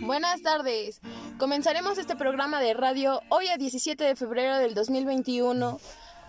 Buenas tardes. Comenzaremos este programa de radio hoy a 17 de febrero del 2021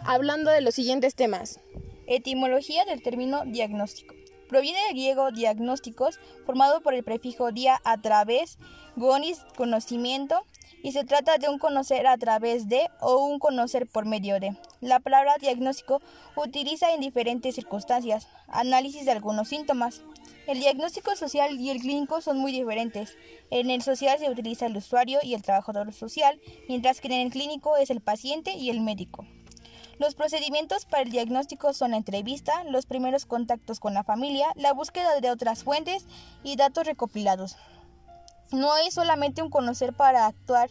hablando de los siguientes temas. Etimología del término diagnóstico. Proviene del griego diagnósticos, formado por el prefijo dia a través, gonis, conocimiento, y se trata de un conocer a través de o un conocer por medio de. La palabra diagnóstico utiliza en diferentes circunstancias, análisis de algunos síntomas. El diagnóstico social y el clínico son muy diferentes. En el social se utiliza el usuario y el trabajador social, mientras que en el clínico es el paciente y el médico. Los procedimientos para el diagnóstico son la entrevista, los primeros contactos con la familia, la búsqueda de otras fuentes y datos recopilados. No es solamente un conocer para actuar,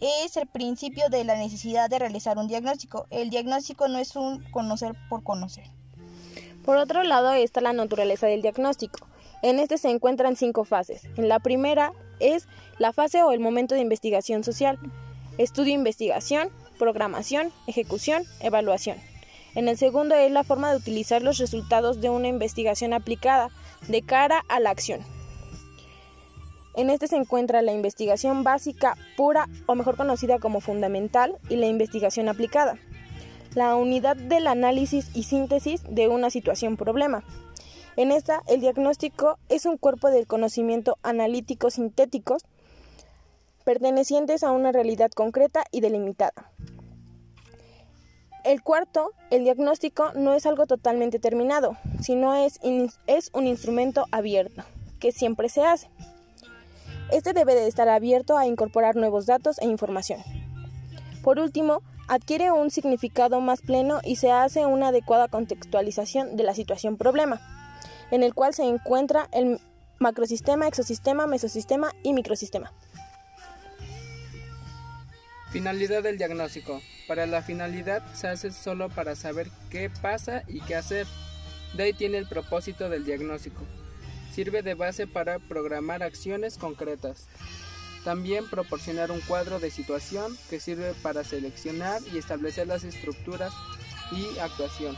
es el principio de la necesidad de realizar un diagnóstico. El diagnóstico no es un conocer por conocer. Por otro lado está la naturaleza del diagnóstico. En este se encuentran cinco fases. En la primera es la fase o el momento de investigación social, estudio-investigación, programación, ejecución, evaluación. En el segundo es la forma de utilizar los resultados de una investigación aplicada de cara a la acción. En este se encuentra la investigación básica pura o mejor conocida como fundamental y la investigación aplicada. La unidad del análisis y síntesis de una situación problema. En esta, el diagnóstico es un cuerpo del conocimiento analítico sintéticos pertenecientes a una realidad concreta y delimitada. El cuarto, el diagnóstico no es algo totalmente terminado, sino es, es un instrumento abierto, que siempre se hace. Este debe de estar abierto a incorporar nuevos datos e información. Por último, adquiere un significado más pleno y se hace una adecuada contextualización de la situación problema, en el cual se encuentra el macrosistema, exosistema, mesosistema y microsistema. Finalidad del diagnóstico. Para la finalidad se hace solo para saber qué pasa y qué hacer. De ahí tiene el propósito del diagnóstico. Sirve de base para programar acciones concretas. También proporcionar un cuadro de situación que sirve para seleccionar y establecer las estructuras y actuación.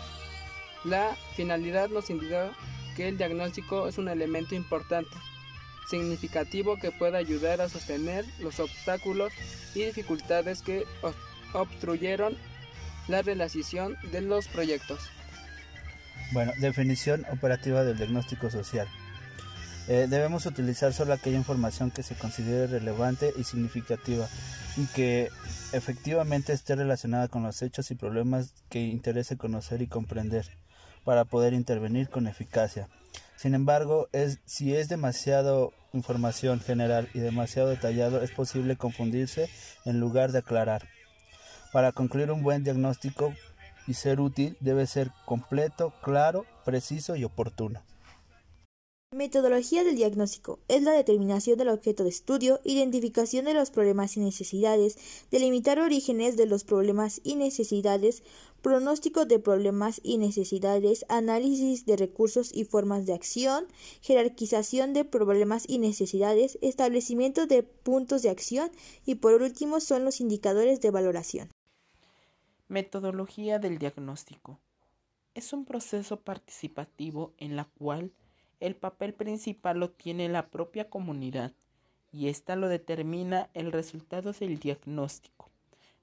La finalidad nos indica que el diagnóstico es un elemento importante, significativo que puede ayudar a sostener los obstáculos y dificultades que obstruyeron la realización de los proyectos. Bueno, definición operativa del diagnóstico social. Eh, debemos utilizar solo aquella información que se considere relevante y significativa y que efectivamente esté relacionada con los hechos y problemas que interese conocer y comprender para poder intervenir con eficacia. Sin embargo, es, si es demasiado información general y demasiado detallado, es posible confundirse en lugar de aclarar. Para concluir un buen diagnóstico y ser útil, debe ser completo, claro, preciso y oportuno. Metodología del diagnóstico es la determinación del objeto de estudio, identificación de los problemas y necesidades, delimitar orígenes de los problemas y necesidades, pronóstico de problemas y necesidades, análisis de recursos y formas de acción, jerarquización de problemas y necesidades, establecimiento de puntos de acción y por último son los indicadores de valoración. Metodología del diagnóstico. Es un proceso participativo en la cual el papel principal lo tiene la propia comunidad y ésta lo determina el resultado del diagnóstico.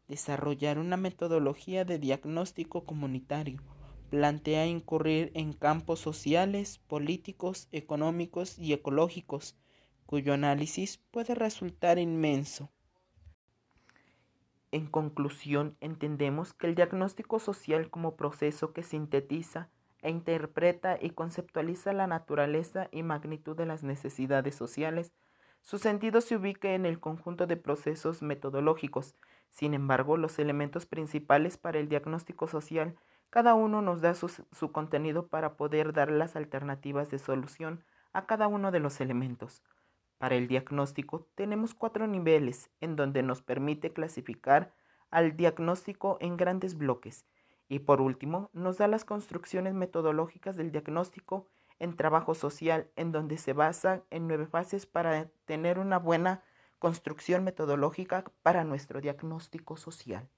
Desarrollar una metodología de diagnóstico comunitario plantea incurrir en campos sociales, políticos, económicos y ecológicos, cuyo análisis puede resultar inmenso. En conclusión, entendemos que el diagnóstico social como proceso que sintetiza e interpreta y conceptualiza la naturaleza y magnitud de las necesidades sociales, su sentido se ubica en el conjunto de procesos metodológicos. Sin embargo, los elementos principales para el diagnóstico social, cada uno nos da su, su contenido para poder dar las alternativas de solución a cada uno de los elementos. Para el diagnóstico tenemos cuatro niveles en donde nos permite clasificar al diagnóstico en grandes bloques y por último, nos da las construcciones metodológicas del diagnóstico en trabajo social, en donde se basa en nueve fases para tener una buena construcción metodológica para nuestro diagnóstico social.